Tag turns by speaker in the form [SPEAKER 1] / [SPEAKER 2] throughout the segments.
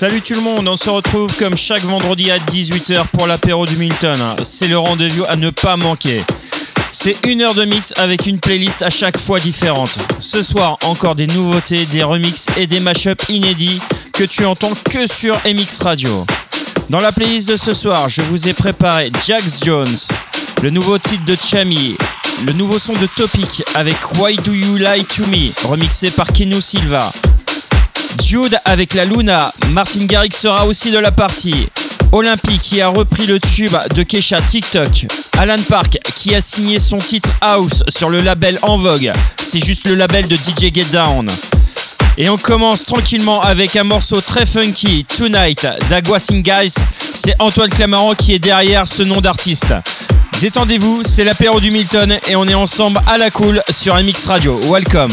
[SPEAKER 1] Salut tout le monde, on se retrouve comme chaque vendredi à 18h pour l'apéro du Milton. C'est le rendez-vous à ne pas manquer. C'est une heure de mix avec une playlist à chaque fois différente. Ce soir, encore des nouveautés, des remixes et des mashups inédits que tu entends que sur MX Radio. Dans la playlist de ce soir, je vous ai préparé Jax Jones, le nouveau titre de Chami, le nouveau son de Topic avec Why Do You Lie To Me, remixé par Keno Silva, Jude avec la Luna. Martin Garrix sera aussi de la partie. Olympique qui a repris le tube de Kesha TikTok. Alan Park qui a signé son titre House sur le label En Vogue. C'est juste le label de DJ Get Down. Et on commence tranquillement avec un morceau très funky, Tonight, d'Agua Guys. C'est Antoine Clamaran qui est derrière ce nom d'artiste. Détendez-vous, c'est l'apéro du Milton et on est ensemble à la cool sur MX Radio. Welcome.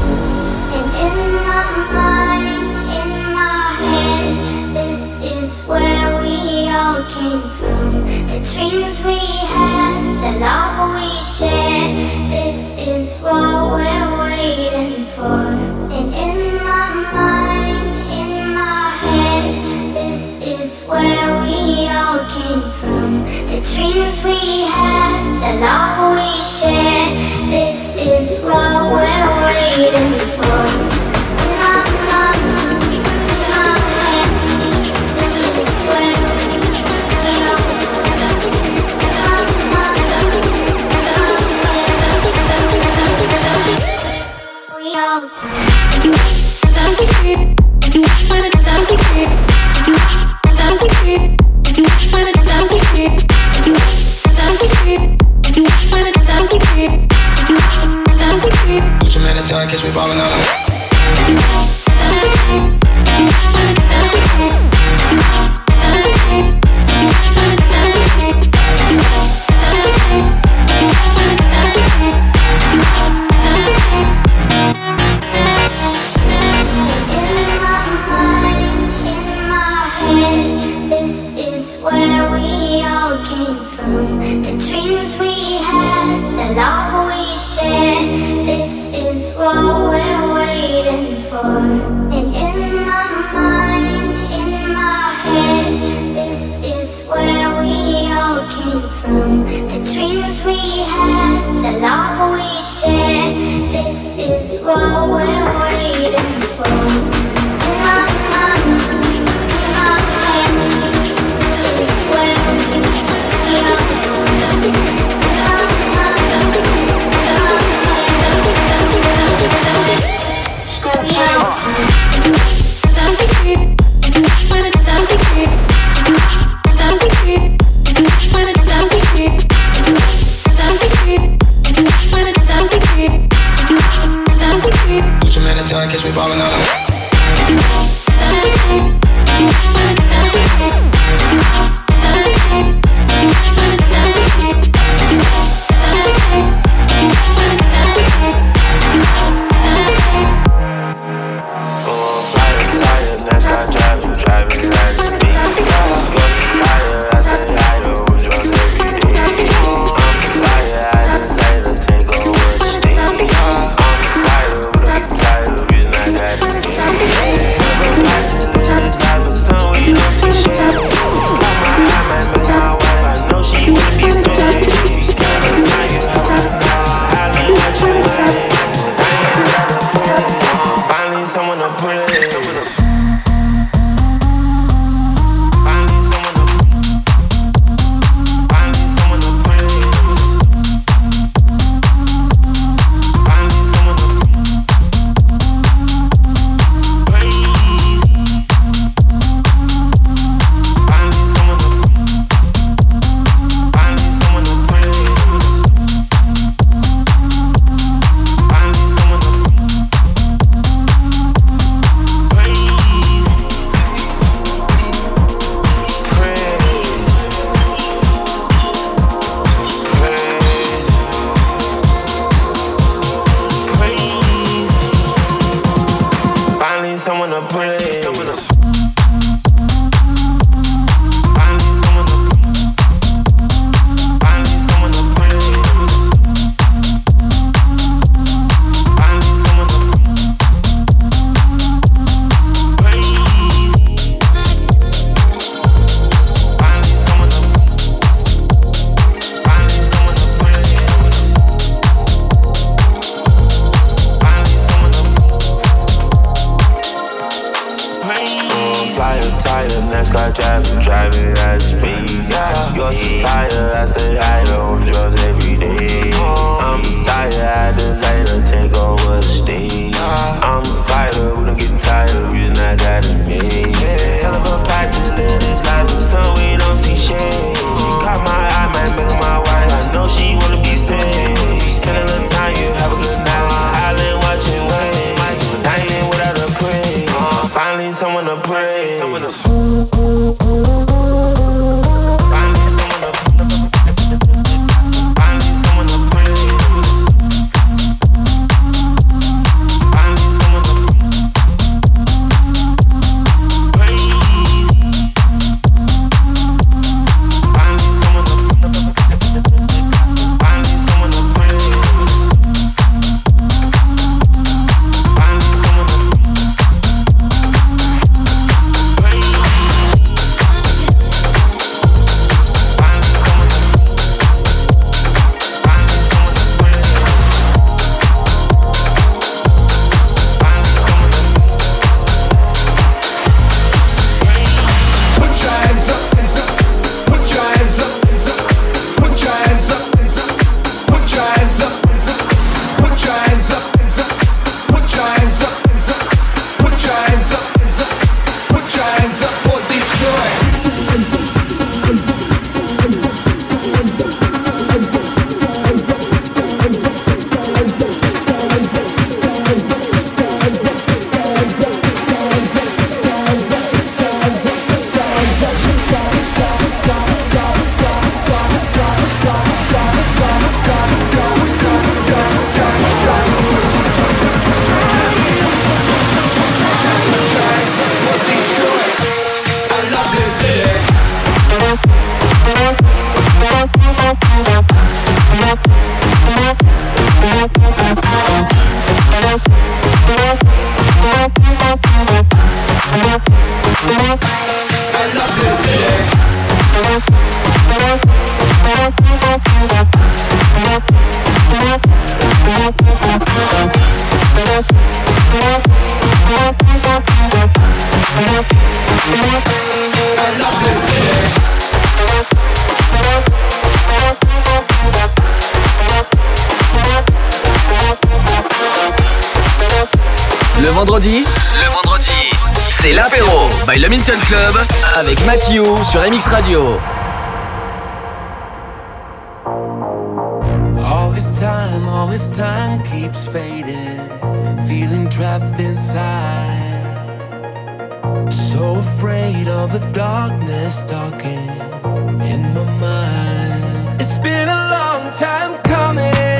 [SPEAKER 2] This
[SPEAKER 3] time, all this time keeps fading. Feeling trapped inside. So afraid of the darkness talking in my mind. It's been a long time
[SPEAKER 2] Early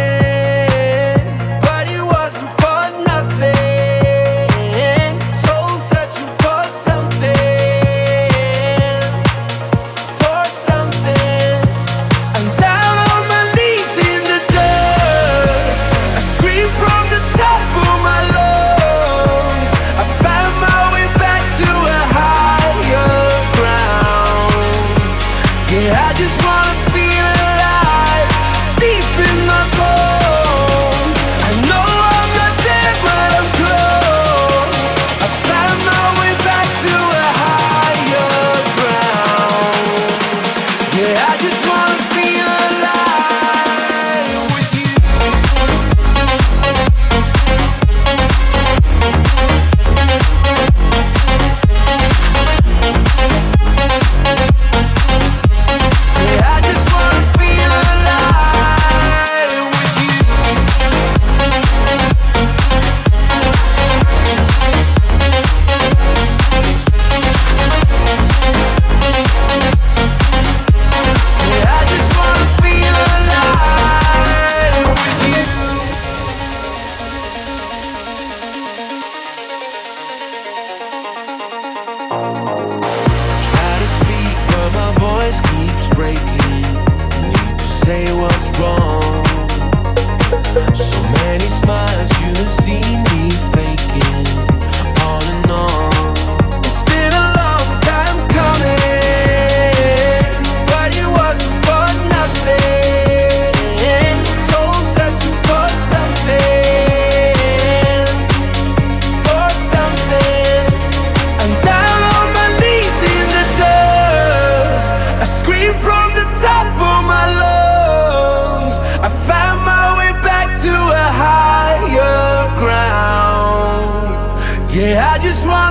[SPEAKER 2] morning, late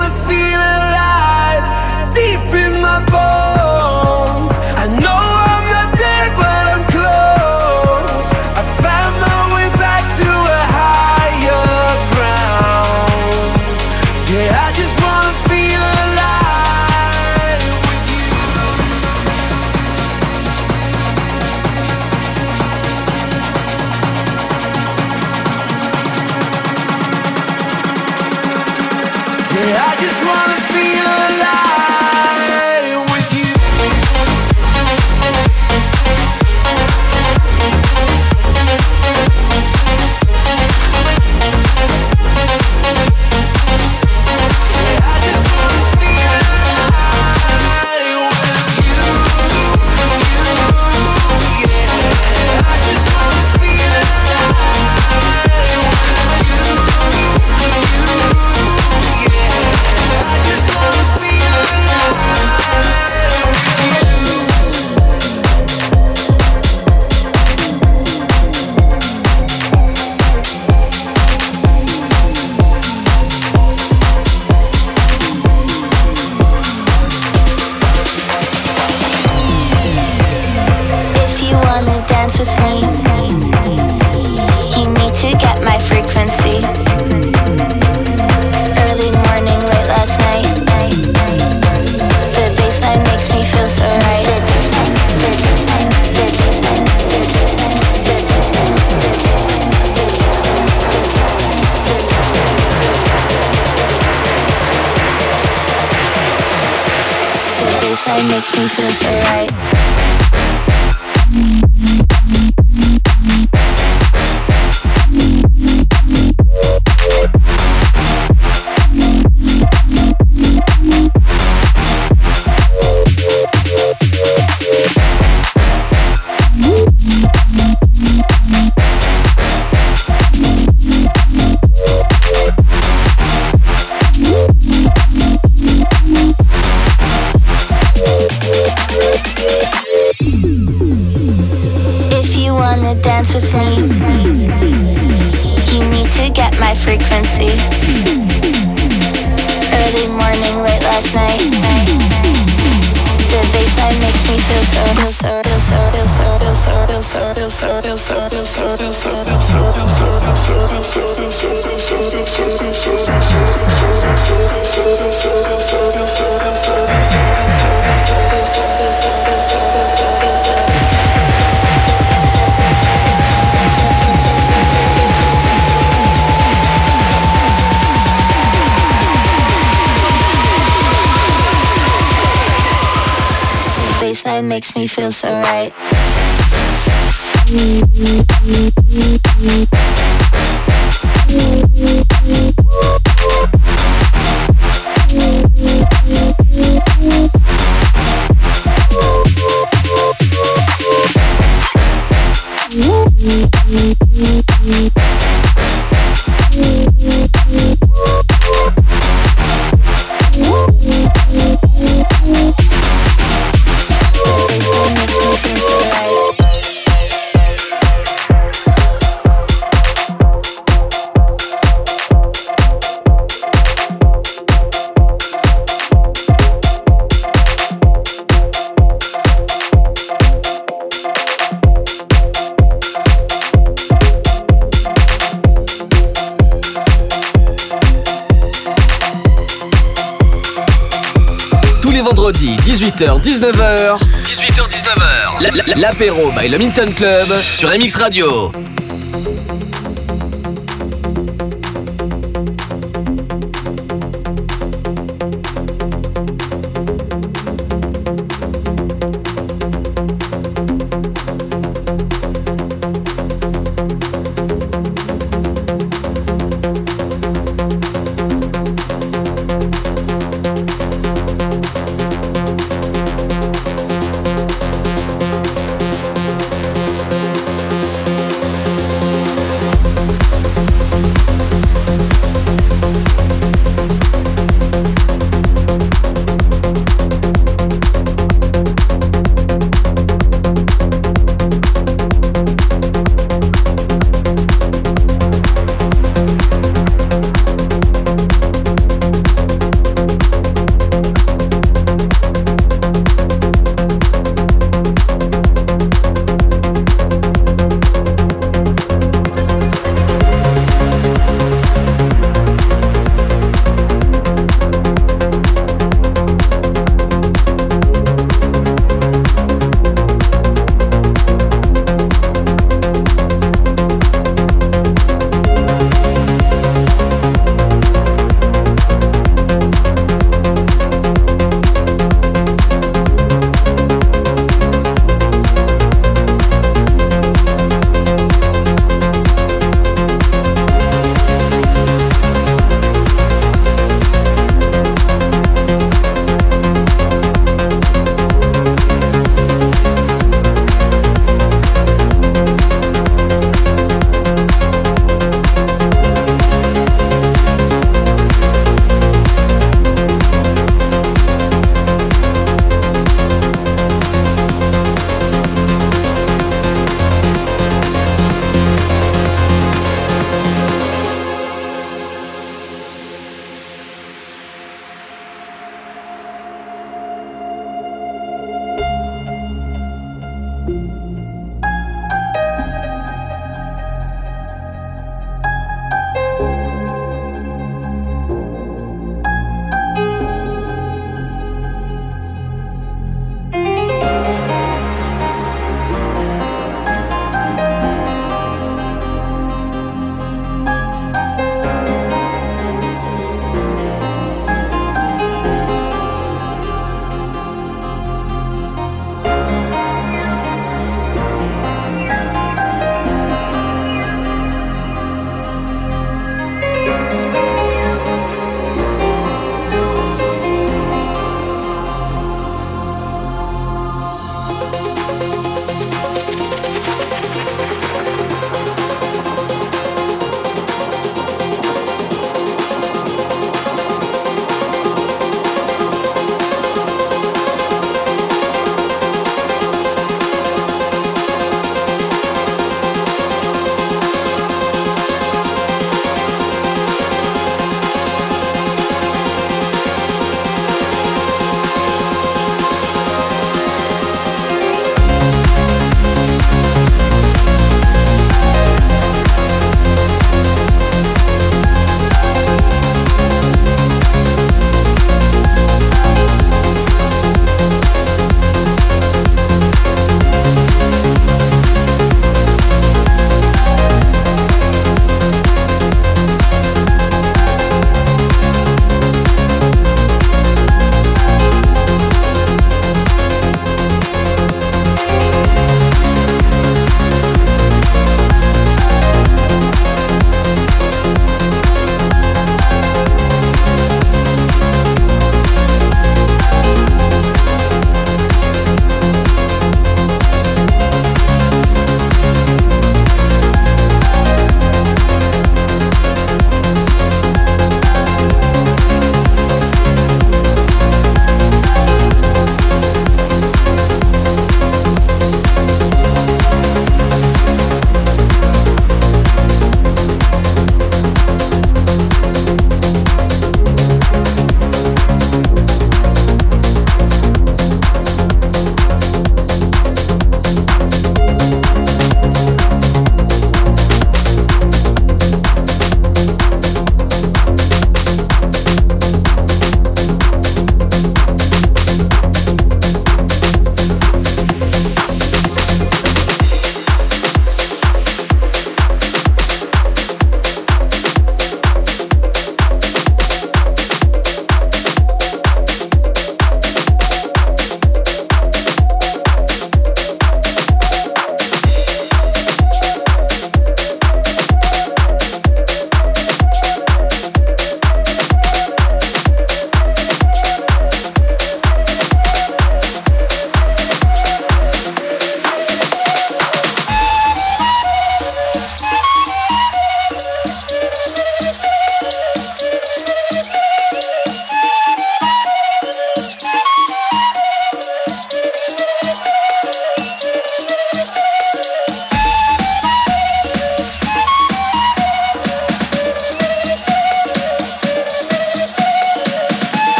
[SPEAKER 4] 19h. 18h-19h. L'apéro by le Minton Club sur MX Radio.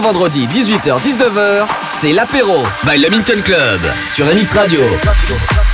[SPEAKER 5] Les vendredis 18h-19h, c'est l'apéro by Le Minton Club sur MX Radio.
[SPEAKER 6] P.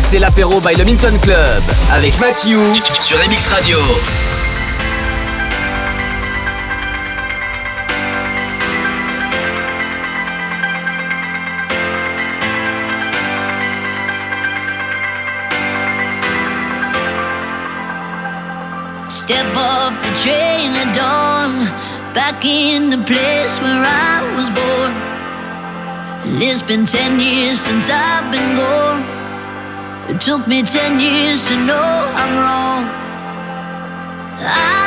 [SPEAKER 5] c'est l'apéro by le Minton Club avec Mathieu sur MX Radio.
[SPEAKER 7] Step off the train at dawn, back in the place where I was born. It's been ten years since I've been gone. It took me 10 years to know I'm wrong. I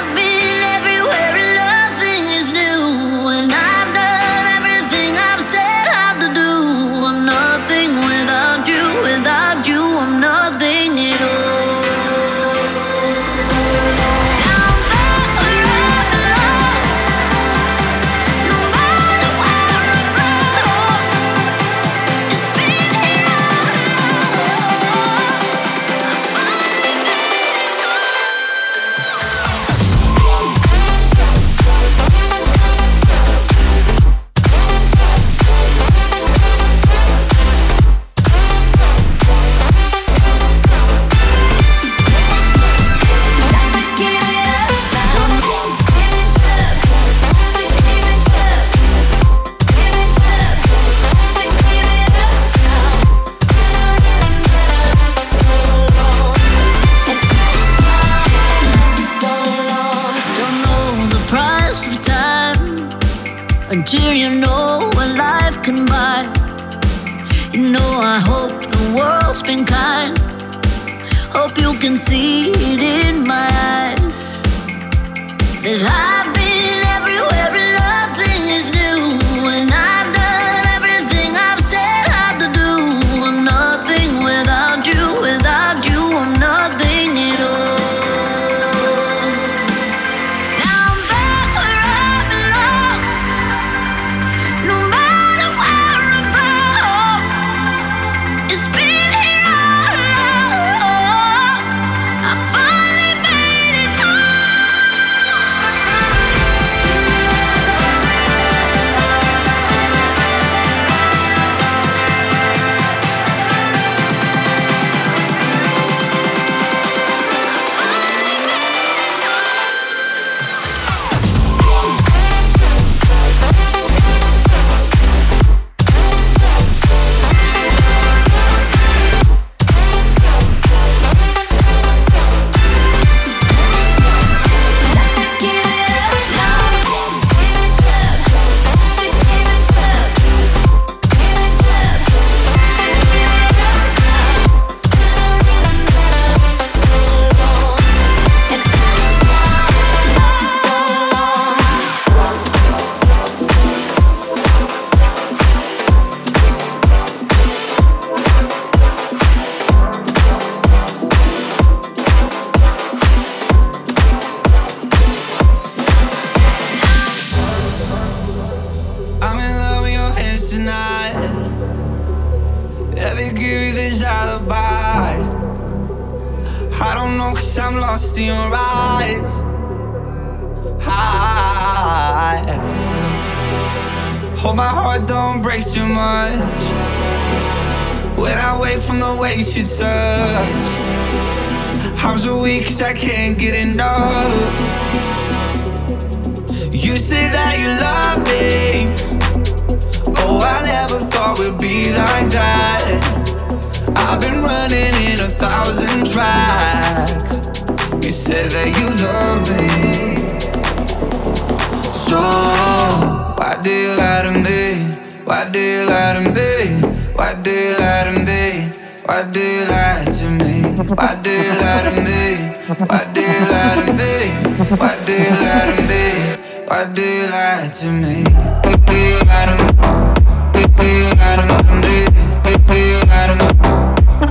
[SPEAKER 2] So, why do you lie to me? Why do you lie to me? Why do you lie to me? Why do you lie to me? Why do you lie to me? Why do you lie to me? Why do you lie to me? Why do you lie to me? Why do you lie to me? Why do you lie to me? Why do you lie to me?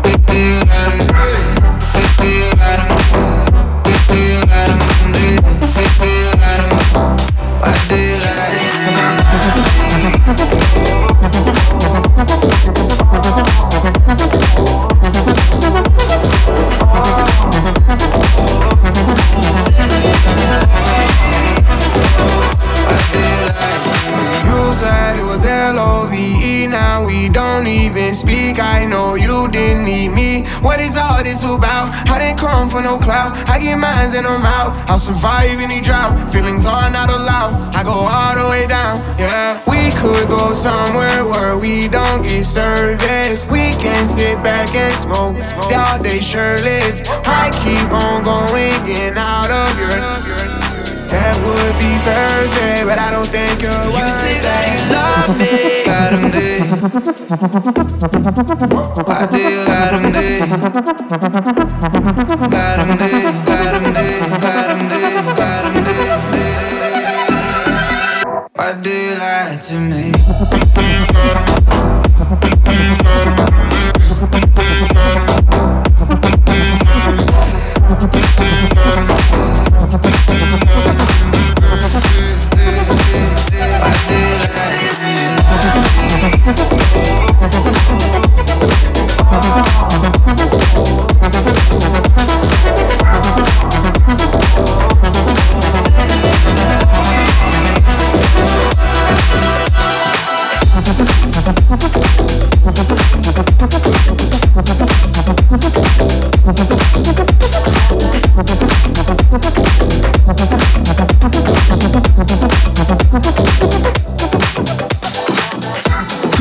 [SPEAKER 2] Why do you lie to me? Thank you.
[SPEAKER 3] Was L-O-V-E, now we don't even speak. I know you didn't need me. What is all this about? I didn't come for no clout. I get mines and I'm out. I'll survive any drought. Feelings are not allowed. I go all the way down. Yeah, we could go somewhere where we don't get service. We can sit back and smoke all day shirtless. I keep on going, getting out of your. That would be Thursday, but I don't think you're
[SPEAKER 2] You say that you love me. Lie to me. Why do you lie to me? Lie to me, lie to me, lie to me, lie to me. Why do you lie to me?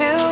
[SPEAKER 6] you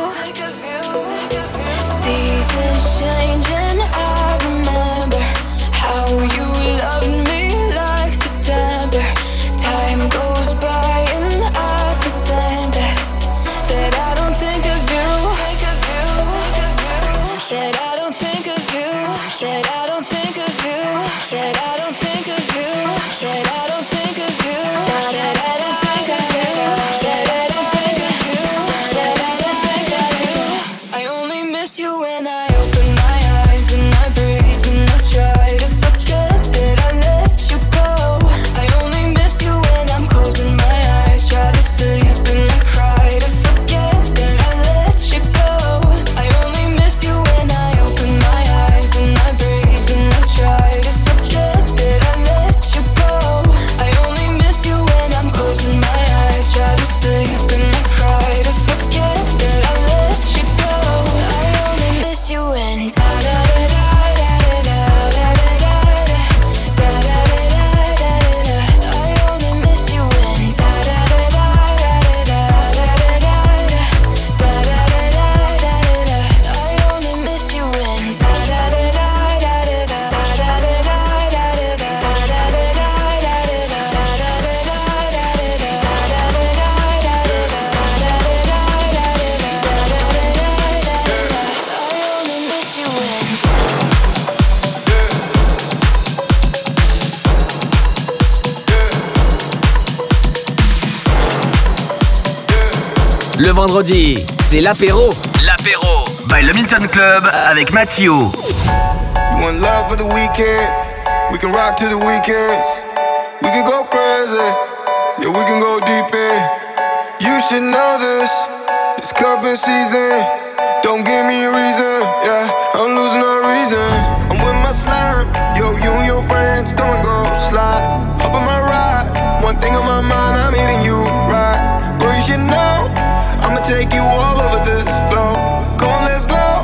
[SPEAKER 6] vendredi, c'est l'apéro. L'apéro by le Milton Club avec Mathieu. You
[SPEAKER 8] want love for the weekend? We can rock to the weekends. We can go crazy. Yeah, we can go deep in. You should know this. It's cuffing season. Don't give me a reason. Yeah, I'm losing no reason. I'm with my slime. Yo, you and your friends, come and go slide. Up on my ride. One thing on my mind, I'm hitting you I'ma take you all over this globe. Come on, let's go.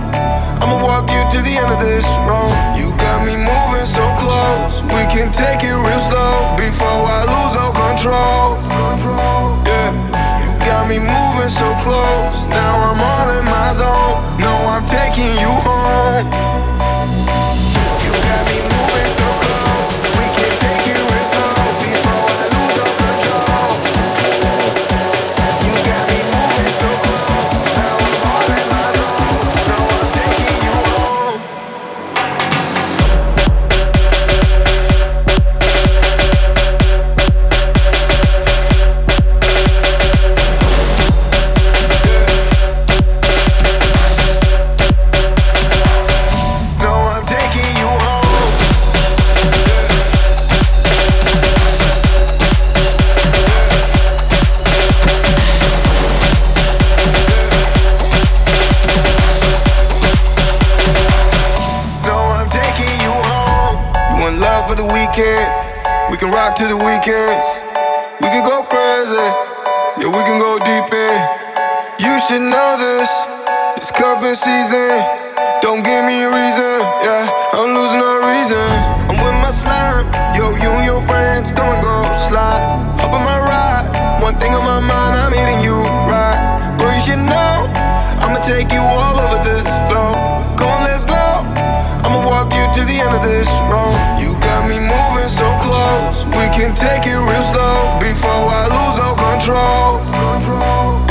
[SPEAKER 8] I'ma walk you to the end of this road. You got me moving so close. We can take it real slow before I lose all control. Yeah, you got me moving so close. Now I'm all in my zone. No, I'm taking you home. To. We can go crazy. Yeah, we can go deep in. You should know this. It's cuffing season. Don't give me a reason. Yeah, I'm losing no reason. I'm with my slime. Yo, you and your friends, come and go slide. Up on my ride. One thing on my mind, I'm hitting you right. Bro, you should know. I'ma take you all over this globe. Come on, let's go. I'ma walk you to the end of this can take it real slow before I lose all control.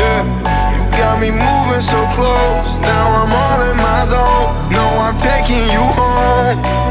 [SPEAKER 8] Yeah, you got me moving so close. Now I'm all in my zone. No, I'm taking you home.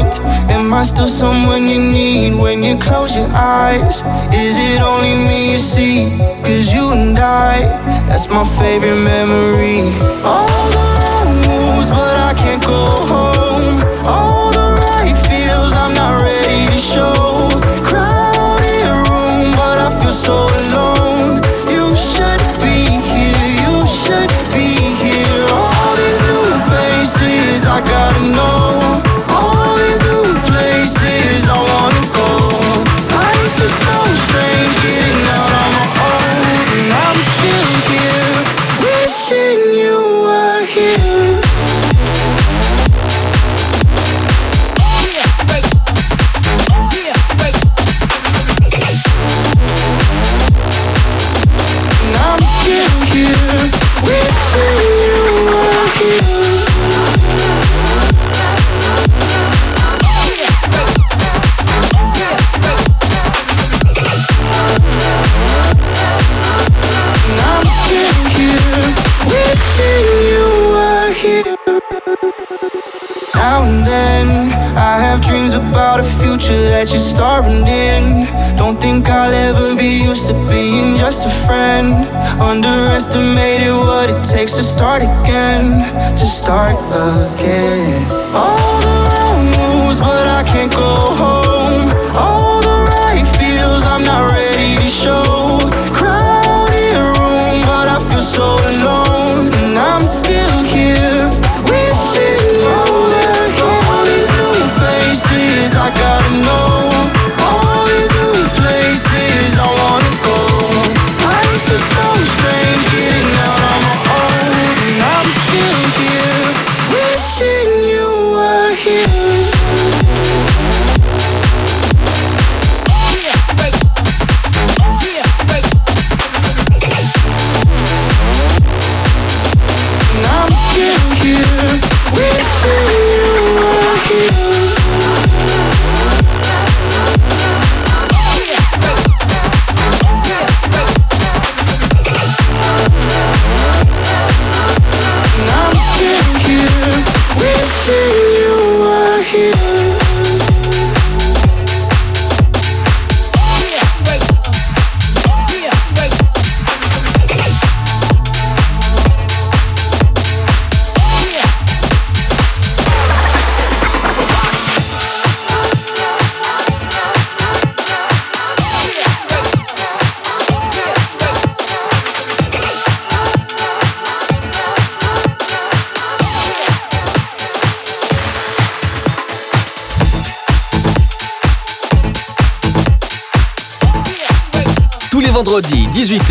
[SPEAKER 9] Am I still someone you need when you close your eyes? Is it only me you see? Cause you and I, that's my favorite memory. All the wrong moves, but I can't go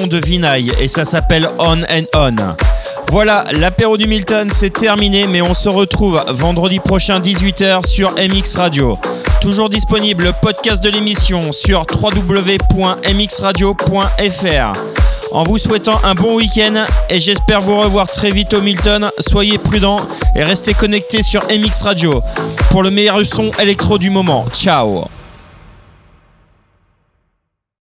[SPEAKER 1] De Vinay et ça s'appelle On and On. Voilà, l'apéro du Milton c'est terminé, mais on se retrouve vendredi prochain 18h sur MX Radio. Toujours disponible le podcast de l'émission sur www.mxradio.fr. En vous souhaitant un bon week-end et j'espère vous revoir très vite au Milton. Soyez prudents et restez connectés sur MX Radio pour le meilleur son électro du moment. Ciao